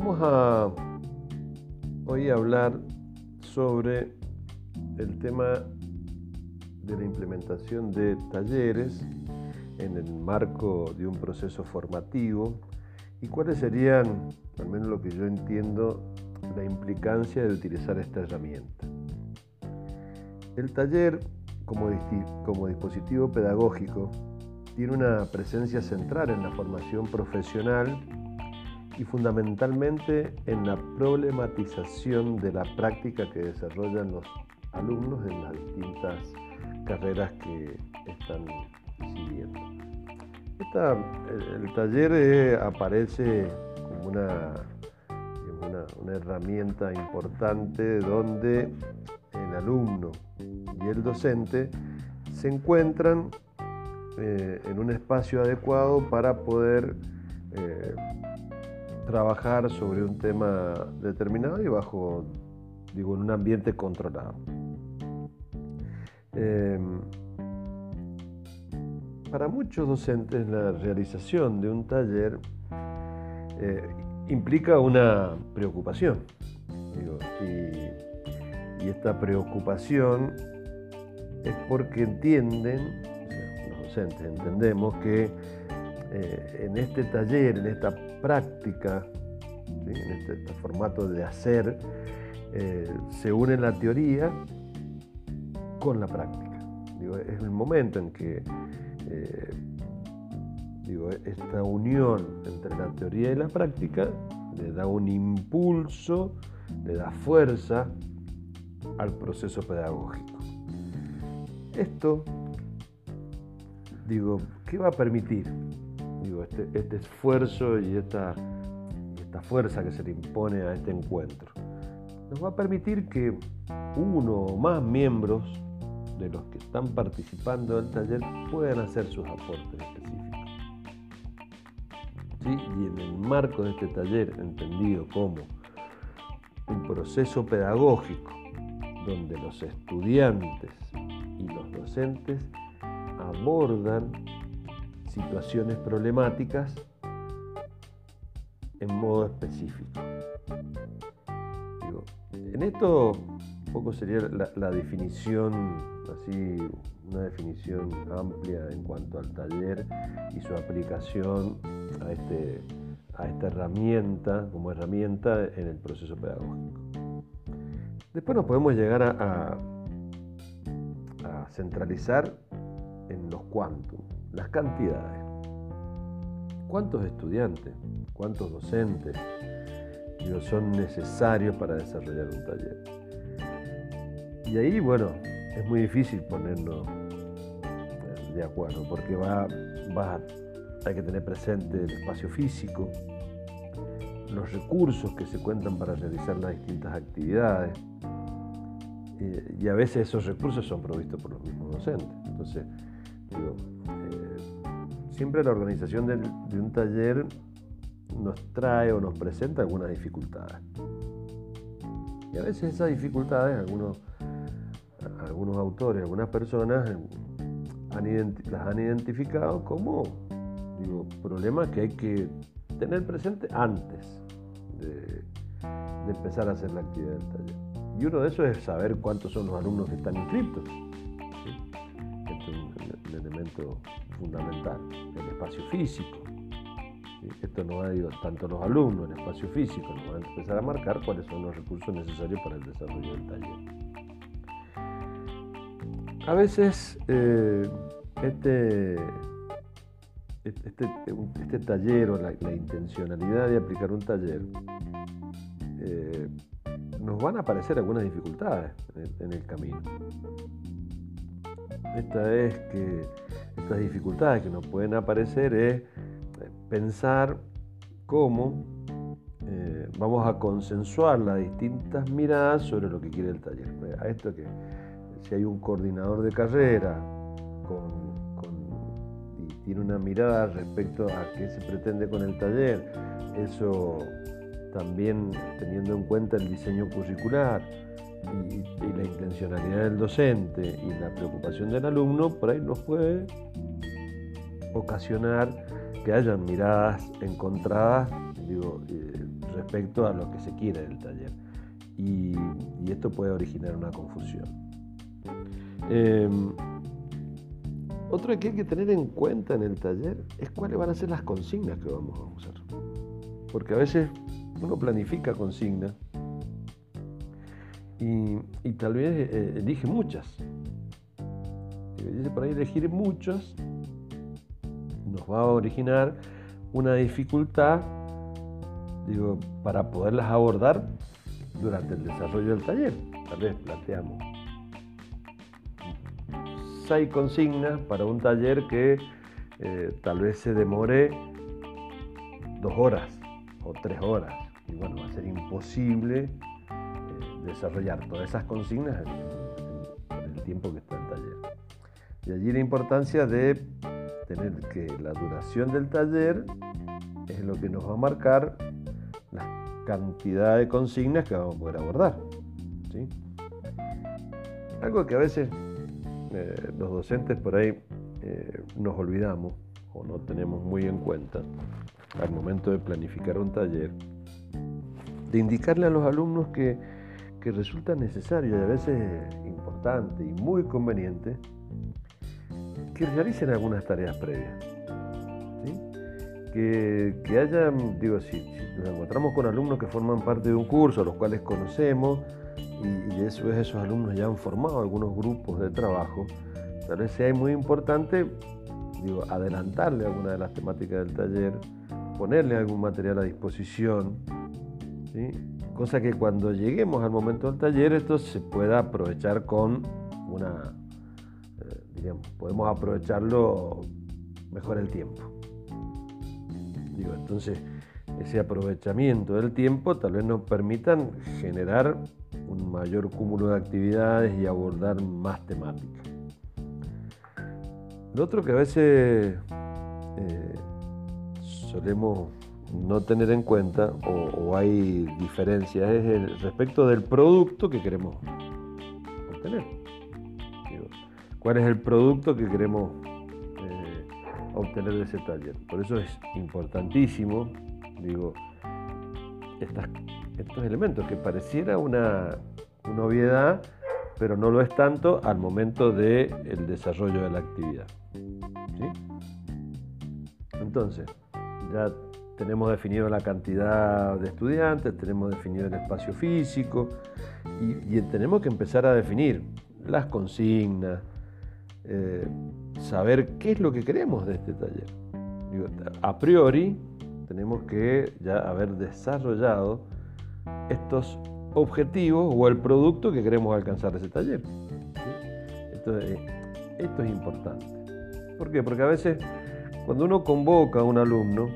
Vamos a hoy hablar sobre el tema de la implementación de talleres en el marco de un proceso formativo y cuáles serían, al menos lo que yo entiendo, la implicancia de utilizar esta herramienta. El taller como, como dispositivo pedagógico tiene una presencia central en la formación profesional y fundamentalmente en la problematización de la práctica que desarrollan los alumnos en las distintas carreras que están siguiendo. el, taller eh, aparece como una, herramienta importante donde el alumno y el docente se encuentran eh, en un espacio adecuado para poder eh, trabajar sobre un tema determinado y bajo, digo, en un ambiente controlado. Em, para muchos docentes la realización de un taller eh, implica una preocupación. y, esta preocupación es porque entienden, los docentes entendemos que eh, en este taller, en esta práctica, en este, este, formato de hacer, eh, se une la teoría con la práctica. es el momento en que eh, esta unión entre la teoría y la práctica le da un impulso, le da fuerza al proceso pedagógico. Esto, digo, ¿qué va a permitir? Este, este esfuerzo y esta, esta fuerza que se le impone a este encuentro nos va a permitir que uno o más miembros de los que están participando del taller puedan hacer sus aportes específicos. ¿Sí? Y en el marco de este taller, entendido como un proceso pedagógico donde los estudiantes y los docentes abordan situaciones problemáticas en modo específico. en esto un poco sería la, definición, así una definición amplia en cuanto al taller y su aplicación a, este, a esta herramienta, como herramienta en el proceso pedagógico. Después nos podemos llegar a, a centralizar en los cuantos, las cantidades. ¿Cuántos estudiantes, cuántos docentes son necesarios para desarrollar un taller? Y ahí, bueno, es muy difícil ponernos eh, de acuerdo, porque va, va, hay que tener presente el espacio físico, los recursos que se cuentan para realizar las distintas actividades, y a veces esos recursos son provistos por los mismos docentes. Entonces, digo, siempre la organización de, un taller nos trae o nos presenta algunas dificultades. Y a veces esas dificultades, algunos, algunos autores, algunas personas las han identificado como problemas que hay que tener presente antes de, empezar a hacer la actividad del taller. Y uno de esos es saber cuántos son los alumnos que están inscritos. Fundamental, el espacio físico. Esto no va a tanto los alumnos, el espacio físico, nos van a empezar a marcar cuáles son los recursos necesarios para el desarrollo del taller. A veces eh, este, este, este, taller o la, intencionalidad de aplicar un taller eh, nos van a aparecer algunas dificultades en el camino. Esta es que estas dificultades que nos pueden aparecer es eh, pensar cómo eh, vamos a consensuar las distintas miradas sobre lo que quiere el taller. A esto que si hay un coordinador de carrera y tiene una mirada respecto a qué se pretende con el taller, eso también teniendo en cuenta el diseño curricular, y, la intencionalidad del docente y la preocupación del alumno, por ahí nos puede ocasionar que hayan miradas encontradas eh, respecto a lo que se quiere del taller. Y, esto puede originar una confusión. Em, otro que hay que tener en cuenta en el taller es cuáles van a ser las consignas que vamos a usar. Porque a veces uno planifica consignas y, tal vez eh, elige muchas. Ahí elegir muchas nos va a originar una dificultad digo, para poderlas abordar durante el desarrollo del taller. Tal vez planteamos seis consignas para un taller que eh, tal vez se demore dos horas o tres horas. Y bueno, va a ser imposible desarrollar todas esas consignas en, el tiempo que está el taller. Y allí la importancia de tener que la duración del taller es lo que nos va a marcar la cantidad de consignas que vamos a poder abordar. Algo que a veces eh, los docentes por ahí eh, nos olvidamos o no tenemos muy en cuenta al momento de planificar un taller, de indicarle a los alumnos que, que resulta necesario y a veces importante y muy conveniente que realicen algunas tareas previas. Que, que, haya, digo, si, nos encontramos con alumnos que forman parte de un curso, los cuales conocemos, y, y eso esos alumnos ya han formado algunos grupos de trabajo, tal vez sea muy importante digo, adelantarle alguna de las temáticas del taller, ponerle algún material a disposición, cosa que cuando lleguemos al momento del taller esto se pueda aprovechar con una, eh, podemos aprovecharlo mejor el tiempo. Digo, entonces, ese aprovechamiento del tiempo tal vez nos permitan generar un mayor cúmulo de actividades y abordar más temáticas. Lo otro que a veces eh, solemos no tener en cuenta o, hay diferencias es el respecto del producto que queremos obtener. ¿Cuál es el producto que queremos eh, obtener de ese taller? Por eso es importantísimo, digo, estos elementos que pareciera una, una obviedad, pero no lo es tanto al momento del el desarrollo de la actividad. Entonces, ya tenemos definido la cantidad de estudiantes, tenemos definido el espacio físico y, tenemos que empezar a definir las consignas, eh, saber qué es lo que queremos de este taller. a priori tenemos que ya haber desarrollado estos objetivos o el producto que queremos alcanzar de ese taller. Esto es importante. ¿Por qué? Porque a veces cuando uno convoca a un alumno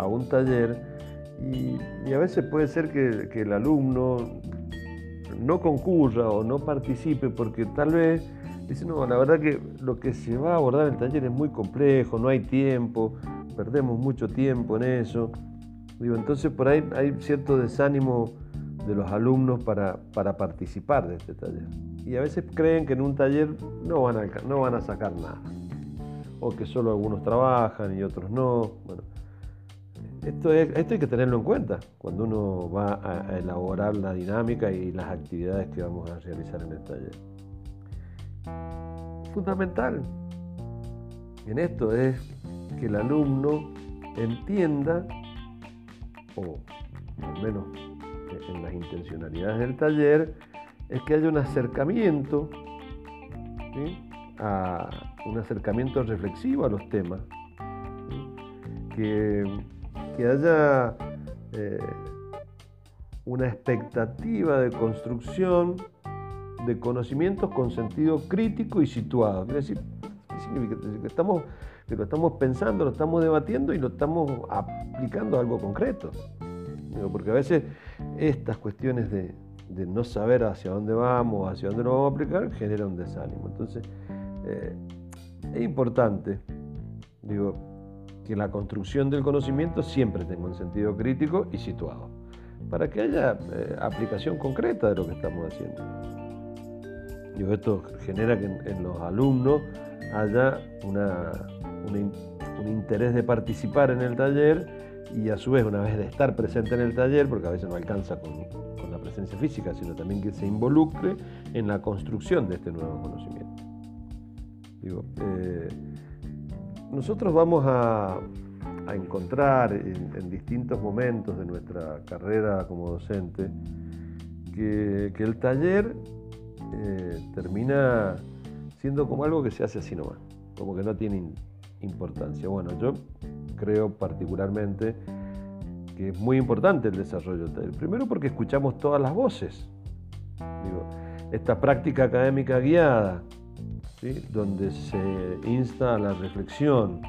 a un taller y, a veces puede ser que, el alumno no concurra o no participe porque tal vez dice, no, la verdad que lo que se va a abordar en el taller es muy complejo, no hay tiempo, perdemos mucho tiempo en eso. Digo, entonces por ahí hay cierto desánimo de los alumnos para, para participar de este taller. Y a veces creen que en un taller no van a, no van a sacar nada o que solo algunos trabajan y otros no. Esto, esto hay que tenerlo en cuenta cuando uno va a, elaborar la dinámica y las actividades que vamos a realizar en el taller. Fundamental en esto es que el alumno entienda, o al menos en las intencionalidades del taller, es que haya un acercamiento a, un acercamiento reflexivo a los temas, que, haya eh, una expectativa de construcción de conocimientos con sentido crítico y situado. Quiere decir, que estamos, que lo estamos pensando, lo estamos debatiendo y lo estamos aplicando a algo concreto. Porque a veces estas cuestiones de, de no saber hacia dónde vamos, hacia dónde lo vamos a aplicar, genera un desánimo. Entonces, eh, es importante, digo, que la construcción del conocimiento siempre tenga un sentido crítico y situado, para que haya eh, aplicación concreta de lo que estamos haciendo. Digo, esto genera que en, los alumnos haya un interés de participar en el taller y a su vez una vez de estar presente en el taller, porque a veces no alcanza con, la presencia física, sino también que se involucre en la construcción de este nuevo conocimiento. Eh, nosotros vamos a, encontrar en, distintos momentos de nuestra carrera como docente que, el taller eh, termina siendo como algo que se hace así nomás, como que no tiene importancia. Bueno, yo creo particularmente que es muy importante el desarrollo del taller. Primero porque escuchamos todas las voces. esta práctica académica guiada, donde se insta a la reflexión.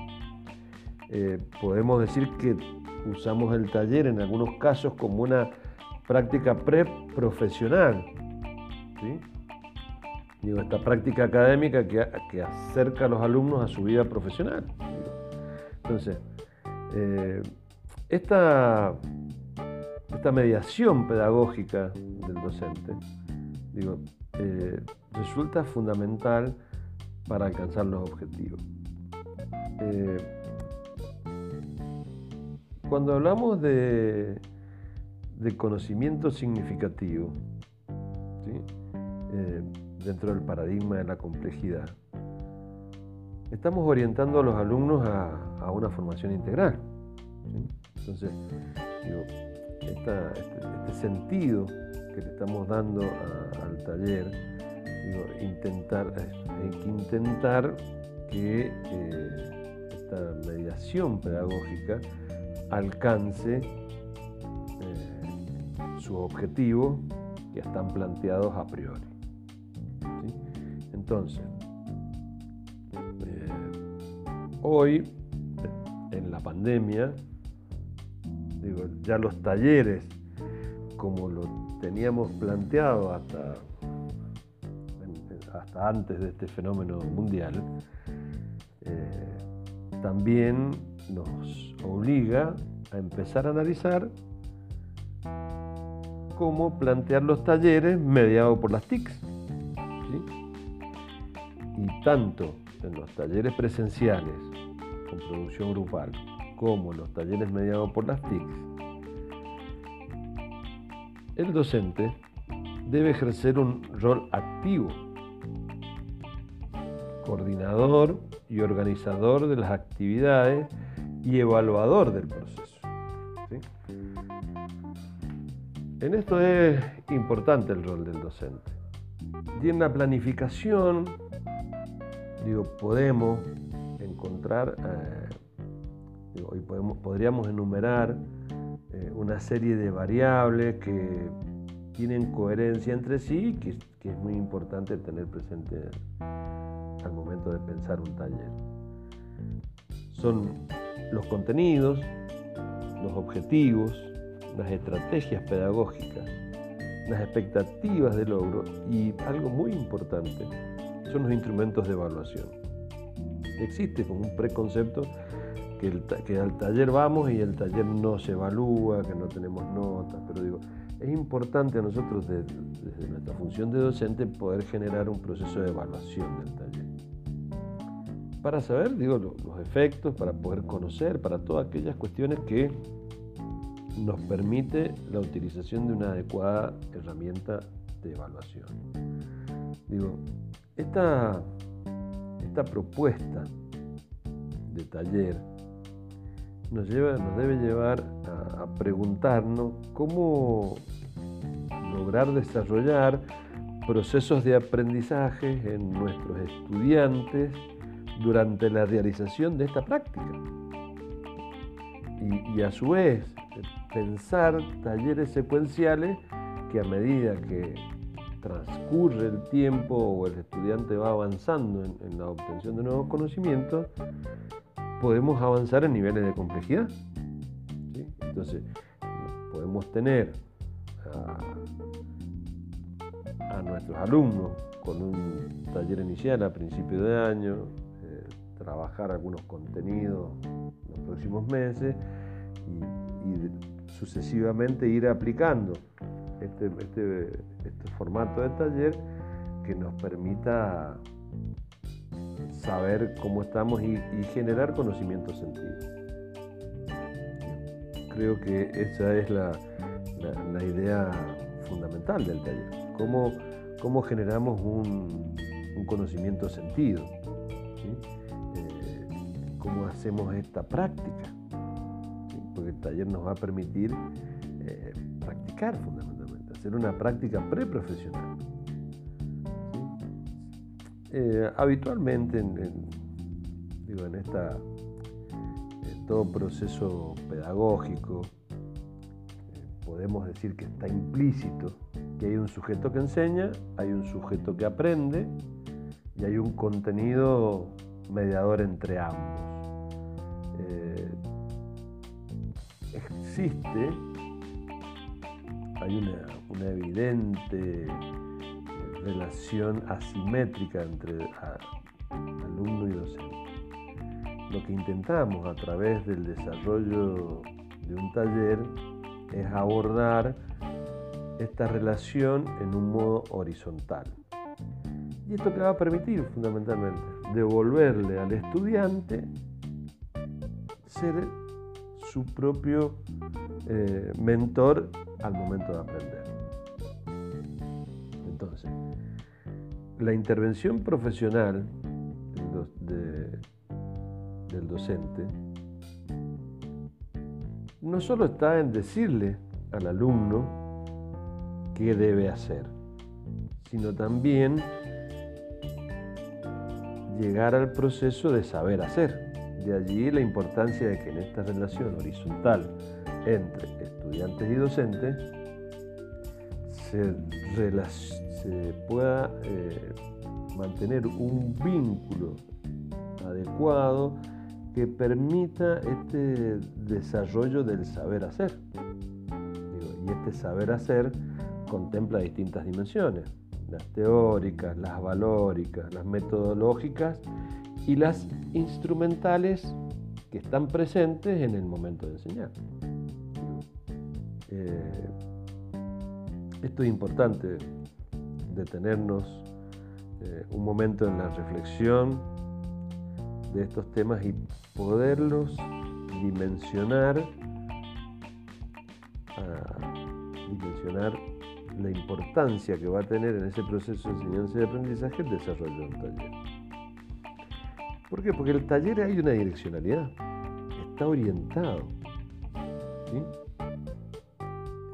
Eh, podemos decir que usamos el taller en algunos casos como una práctica pre-profesional. esta práctica académica que, que, acerca a los alumnos a su vida profesional. Entonces, eh, esta, esta mediación pedagógica del docente, digo, eh, resulta fundamental para alcanzar los objetivos. Eh, cuando hablamos de, de conocimiento significativo, eh, dentro del paradigma de la complejidad, estamos orientando a los alumnos a, una formación integral. Entonces, este, este, sentido que le estamos dando al taller, intentar, hay que intentar que eh, esta mediación pedagógica alcance eh, sus objetivos que están planteados a priori. Entonces, eh, hoy, en la pandemia, digo, ya los talleres, como lo teníamos planteado hasta hasta antes de este fenómeno mundial, eh, también nos obliga a empezar a analizar cómo plantear los talleres mediados por las TICs. Y tanto en los talleres presenciales con producción grupal como en los talleres mediados por las TICs, el docente debe ejercer un rol activo coordinador y organizador de las actividades y evaluador del proceso. En esto es importante el rol del docente. Y en la planificación, digo, podemos encontrar, eh, y podemos, podríamos enumerar eh, una serie de variables que tienen coherencia entre sí y que, que es muy importante tener presente al momento de pensar un taller. Son los contenidos, los objetivos, las estrategias pedagógicas, las expectativas de logro y algo muy importante, son los instrumentos de evaluación. Existe como un preconcepto que, que al taller vamos y el taller no se evalúa, que no tenemos notas, pero digo, es importante a nosotros desde, nuestra función de docente poder generar un proceso de evaluación del taller. Para saber, digo, los efectos, para poder conocer, para todas aquellas cuestiones que nos permite la utilización de una adecuada herramienta de evaluación. Digo, esta, esta propuesta de taller nos, lleva, nos debe llevar a, preguntarnos cómo lograr desarrollar procesos de aprendizaje en nuestros estudiantes durante la realización de esta práctica. Y, a su vez, pensar talleres secuenciales que a medida que transcurre el tiempo o el estudiante va avanzando en la obtención de nuevos conocimientos, podemos avanzar en niveles de complejidad. Entonces, podemos tener nuestros alumnos con un taller inicial a principio de año, eh, trabajar algunos contenidos en los próximos meses y, sucesivamente ir aplicando este, este, este formato de taller que nos permita saber cómo estamos y, generar conocimiento sentido. creo que esa es la, idea fundamental del taller. Cómo, cómo generamos un, conocimiento sentido. Eh, cómo hacemos esta práctica. Porque el taller nos va a permitir eh, practicar fundamentalmente, hacer una práctica preprofesional. Eh, habitualmente en, digo, en esta todo proceso pedagógico, podemos decir que está implícito que hay un sujeto que enseña, hay un sujeto que aprende y hay un contenido mediador entre ambos. Eh, existe, hay una, evidente eh, relación asimétrica entre alumno y docente lo que intentamos a través del desarrollo de un taller es abordar esta relación en un modo horizontal. Y esto te va a permitir fundamentalmente devolverle al estudiante ser su propio eh, mentor al momento de aprender. Entonces, la intervención profesional de, del docente no solo está en decirle al alumno qué debe hacer, sino también llegar al proceso de saber hacer. De allí la importancia de que en esta relación horizontal entre estudiantes y docentes se, pueda eh, mantener un vínculo adecuado que permita este desarrollo del saber hacer. y este saber hacer contempla distintas dimensiones, las teóricas, las valóricas, las metodológicas y las instrumentales que están presentes en el momento de enseñar. Eh, esto es importante, detenernos eh, un momento en la reflexión de estos temas y poderlos dimensionar, dimensionar la importancia que va a tener en ese proceso de enseñanza y aprendizaje el desarrollo de un taller. ¿Por qué? Porque el taller hay una direccionalidad, está orientado.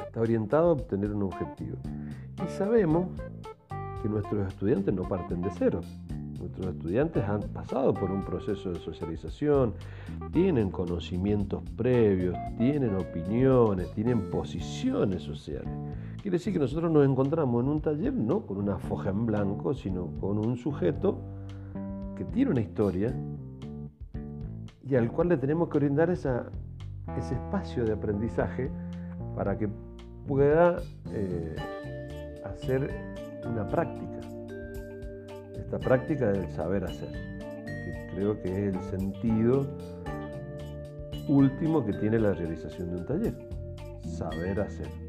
Está orientado a obtener un objetivo. Y sabemos que nuestros estudiantes no parten de cero. Nuestros estudiantes han pasado por un proceso de socialización, tienen conocimientos previos, tienen opiniones, tienen posiciones sociales. Quiere decir que nosotros nos encontramos en un taller no con una foja en blanco, sino con un sujeto que tiene una historia y al cual le tenemos que brindar ese espacio de aprendizaje para que pueda eh, hacer una práctica esta práctica del saber hacer, que creo que es el sentido último que tiene la realización de un taller, saber hacer.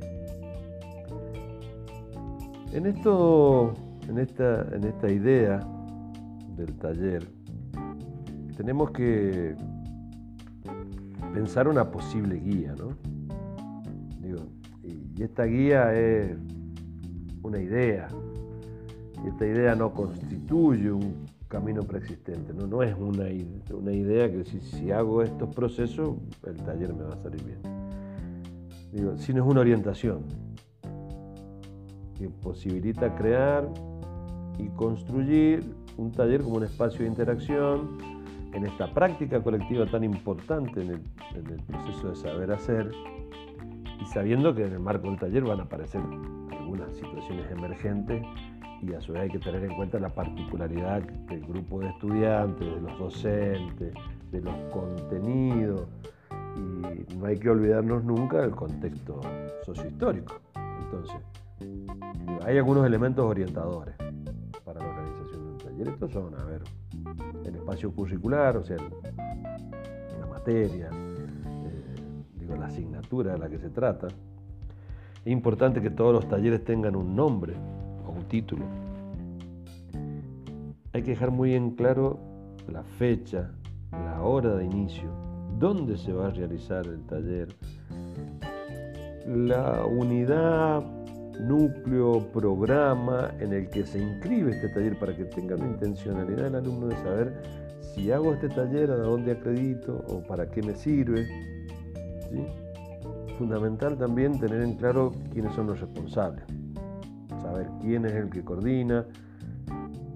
En esto, en esta, en esta idea del taller, tenemos que pensar una posible guía, ¿no? y esta guía es una idea, y esta idea no constituye un camino preexistente, no, no es una, una idea que si, si hago estos procesos, el taller me va a salir bien. Digo, sino es una orientación que posibilita crear y construir un taller como un espacio de interacción en esta práctica colectiva tan importante en el, proceso de saber hacer y sabiendo que en el marco del taller van a aparecer algunas situaciones emergentes y a su vez hay que tener en cuenta la particularidad del grupo de estudiantes, de los docentes, de los contenidos y no hay que olvidarnos nunca del contexto sociohistórico. Entonces, hay algunos elementos orientadores para la organización de un taller. Estos son, a ver, el espacio curricular, o sea, la materia, eh, digo, la asignatura de la que se trata. Es importante que todos los talleres tengan un nombre, título. Hay que dejar muy en claro la fecha, la hora de inicio, dónde se va a realizar el taller, la unidad, núcleo, programa en el que se inscribe este taller para que tenga la intencionalidad del alumno de saber si hago este taller, a dónde acredito o para qué me sirve. Fundamental también tener en claro quiénes son los responsables, saber quién es el que coordina,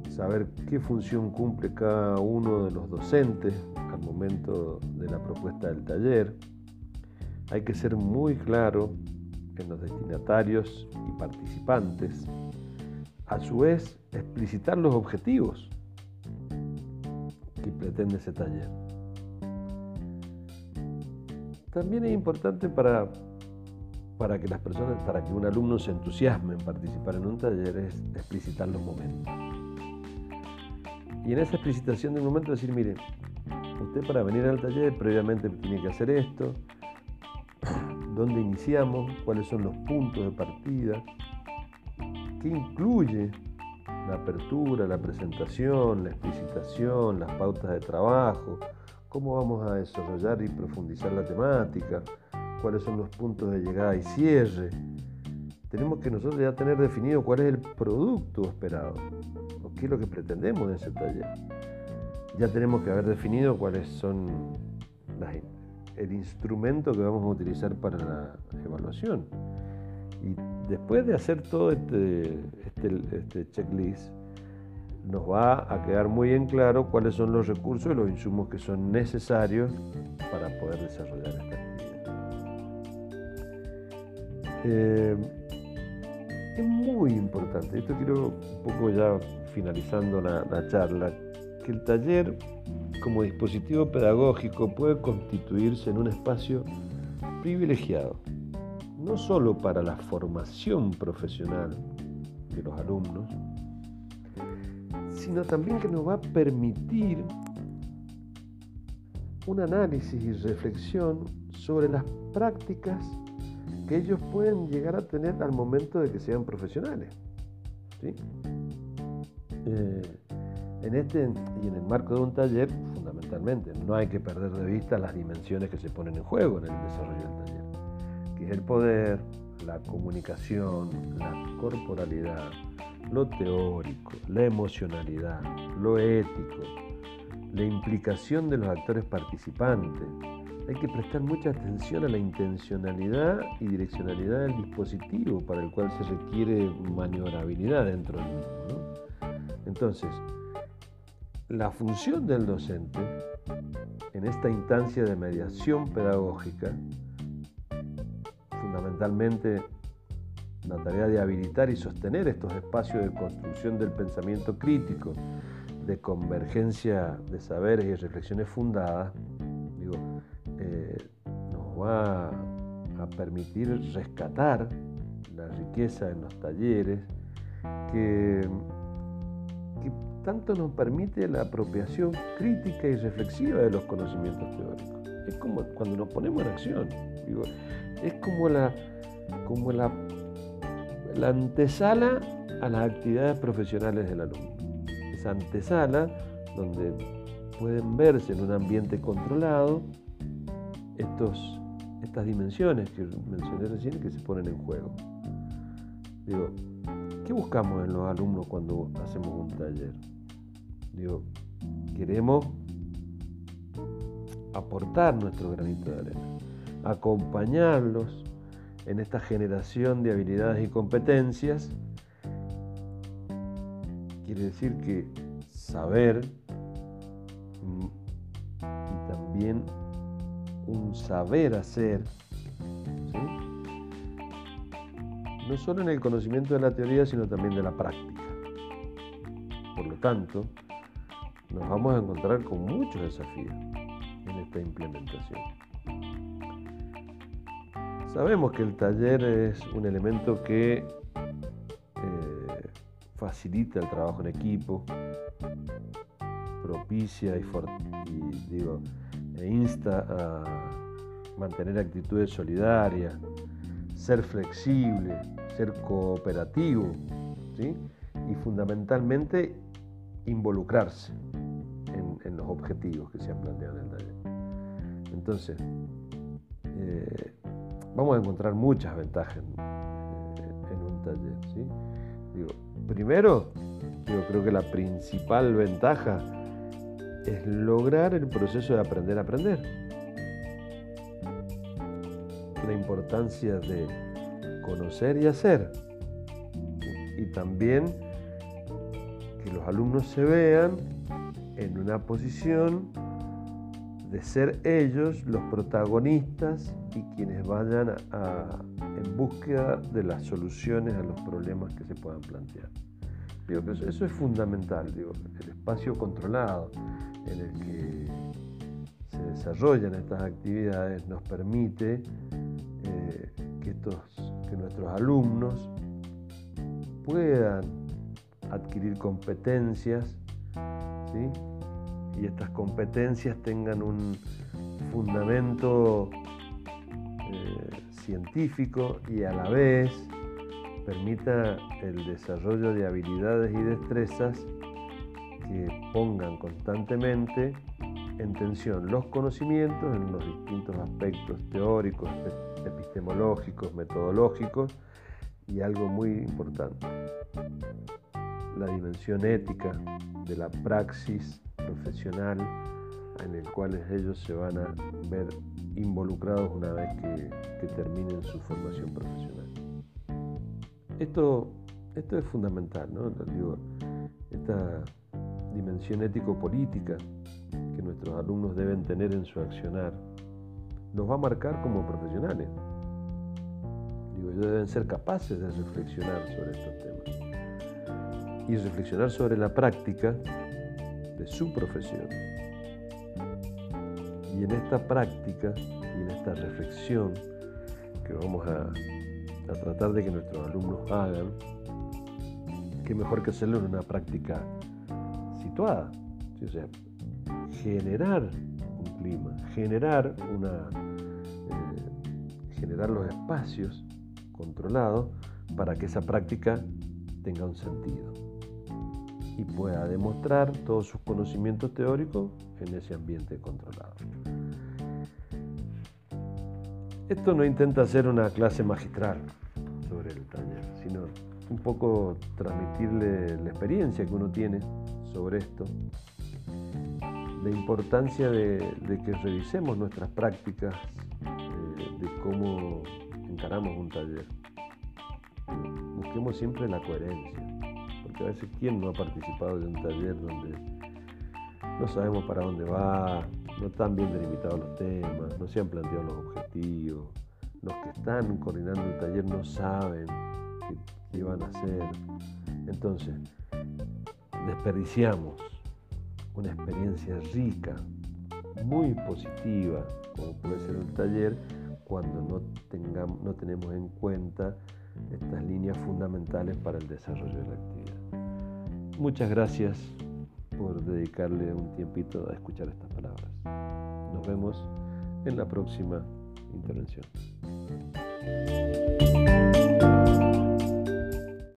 saber qué función cumple cada uno de los docentes al momento de la propuesta del taller. Hay que ser muy claro en los destinatarios y participantes. A su vez, explicitar los objetivos que pretende ese taller. También es importante para, para que las personas, para que un alumno se entusiasme en participar en un taller, es explicitar los momentos. Y en esa explicitación del momento decir, mire, usted para venir al taller previamente tiene que hacer esto, dónde iniciamos, cuáles son los puntos de partida, qué incluye la apertura, la presentación, la explicitación, las pautas de trabajo, cómo vamos a desarrollar y profundizar la temática, cuáles son los puntos de llegada y cierre. Tenemos que nosotros ya tener definido cuál es el producto esperado, o qué es lo que pretendemos en ese taller. Ya tenemos que haber definido cuáles son el instrumento que vamos a utilizar para la evaluación. Y después de hacer todo este, este, este, checklist, nos va a quedar muy en claro cuáles son los recursos y los insumos que son necesarios para poder desarrollar esta actividad. Eh, es muy importante, esto quiero un poco ya finalizando la, la charla, que el taller como dispositivo pedagógico puede constituirse en un espacio privilegiado no solo para la formación profesional de los alumnos, sino también que nos va a permitir un análisis y reflexión sobre las prácticas que ellos pueden llegar a tener al momento de que sean profesionales. Eh, en este y en el marco de un taller, fundamentalmente, no hay que perder de vista las dimensiones que se ponen en juego en el desarrollo del taller el poder, la comunicación, la corporalidad, lo teórico, la emocionalidad, lo ético, la implicación de los actores participantes. Hay que prestar mucha atención a la intencionalidad y direccionalidad del dispositivo para el cual se requiere maniobrabilidad dentro del mismo. Entonces, la función del docente en esta instancia de mediación pedagógica fundamentalmente la tarea de habilitar y sostener estos espacios de construcción del pensamiento crítico, de convergencia de saberes y reflexiones fundadas, digo, eh, nos va a permitir rescatar la riqueza en los talleres que, tanto nos permite la apropiación crítica y reflexiva de los conocimientos teóricos. Es como cuando nos ponemos en acción. Es como la, antesala a las actividades profesionales del alumno. Esa antesala donde pueden verse en un ambiente controlado estos, estas dimensiones que mencioné recién que se ponen en juego. ¿Qué buscamos en los alumnos cuando hacemos un taller? Digo, queremos aportar nuestro granito de arena acompañarlos en esta generación de habilidades y competencias, quiere decir que saber y también un saber hacer, no solo en el conocimiento de la teoría, sino también de la práctica. Por lo tanto, nos vamos a encontrar con muchos desafíos en esta implementación. Sabemos que el taller es un elemento que eh, facilita el trabajo en equipo, propicia y, digo, e insta a mantener actitudes solidarias, ser flexible, ser cooperativo y fundamentalmente involucrarse en, los objetivos que se han planteado en el taller. Entonces, eh, vamos a encontrar muchas ventajas en, un taller. ¿sí? Digo, primero, yo creo que la principal ventaja es lograr el proceso de aprender a aprender. La importancia de conocer y hacer. Y también que los alumnos se vean en una posición de ser ellos los protagonistas y quienes vayan en búsqueda de las soluciones a los problemas que se puedan plantear. Digo que eso, es fundamental, digo, el espacio controlado en el que se desarrollan estas actividades nos permite eh, que, estos, nuestros alumnos puedan adquirir competencias y estas competencias tengan un fundamento eh, científico y a la vez permita el desarrollo de habilidades y destrezas que pongan constantemente en tensión los conocimientos en los distintos aspectos teóricos, epistemológicos, metodológicos y algo muy importante, la dimensión ética de la praxis profesional en el cual ellos se van a ver involucrados una vez que, terminen su formación profesional. Esto, esto es fundamental, ¿no? Digo, esta dimensión ético-política que nuestros alumnos deben tener en su accionar los va a marcar como profesionales. Digo, ellos deben ser capaces de reflexionar sobre estos temas y reflexionar sobre la práctica de su profesión. Y en esta práctica y en esta reflexión que vamos a, tratar de que nuestros alumnos hagan, qué mejor que hacerlo en una práctica situada. O sea, generar un clima, generar una generar los espacios controlados para que esa práctica tenga un sentido y pueda demostrar todos sus conocimientos teóricos en ese ambiente controlado. Esto no intenta hacer una clase magistral sobre el taller, sino un poco transmitirle la experiencia que uno tiene sobre esto, la importancia de, que revisemos nuestras prácticas, de cómo encaramos un taller. Busquemos siempre la coherencia a veces quién no ha participado de un taller donde no sabemos para dónde va, no están bien delimitados los temas, no se han planteado los objetivos, los que están coordinando el taller no saben qué, qué van a hacer. Entonces, desperdiciamos una experiencia rica, muy positiva, como puede ser un taller, cuando no, tengamos, no tenemos en cuenta estas líneas fundamentales para el desarrollo de la actividad. Muchas gracias por dedicarle un tiempito a escuchar estas palabras. Nos vemos en la próxima intervención.